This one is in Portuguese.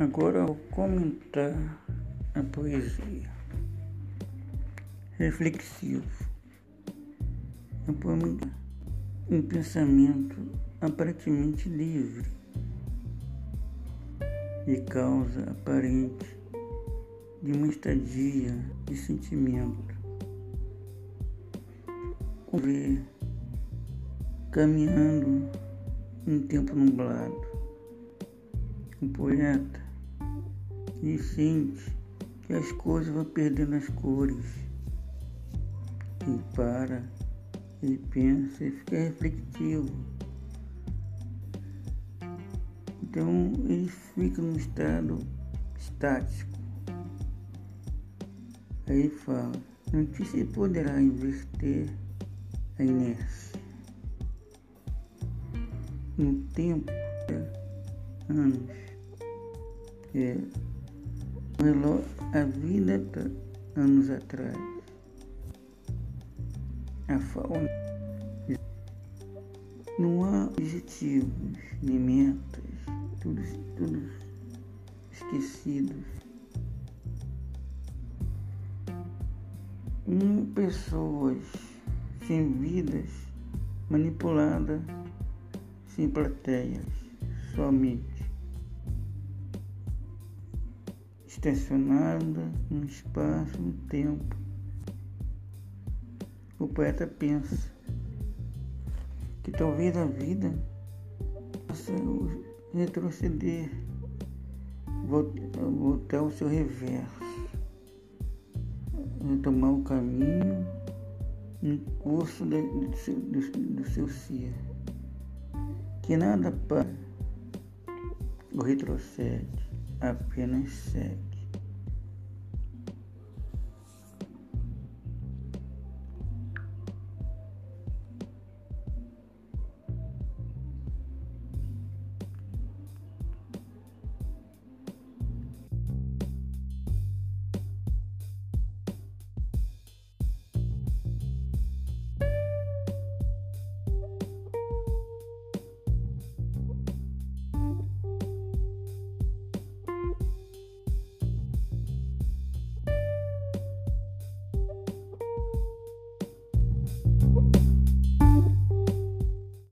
Agora vou comentar a poesia. Reflexivo. Poema, um pensamento aparentemente livre e causa aparente de uma estadia de sentimento. Ver caminhando em tempo nublado. O poeta e sente que as coisas vão perdendo as cores. Ele para, ele pensa e fica refletivo. Então ele fica num estado estático. Aí fala, não se poderá inverter a inércia. No tempo, anos, é, a vida anos atrás. A fauna. Não há objetivos, nem metas, tudo, tudo esquecidos. Em pessoas sem vidas, manipuladas, sem plateias, somente. Estacionada no espaço, no tempo. O poeta pensa que talvez a vida possa retroceder, voltar ao seu reverso, retomar o caminho no curso do, seu, do, do seu ser, que nada para o retrocede, apenas segue.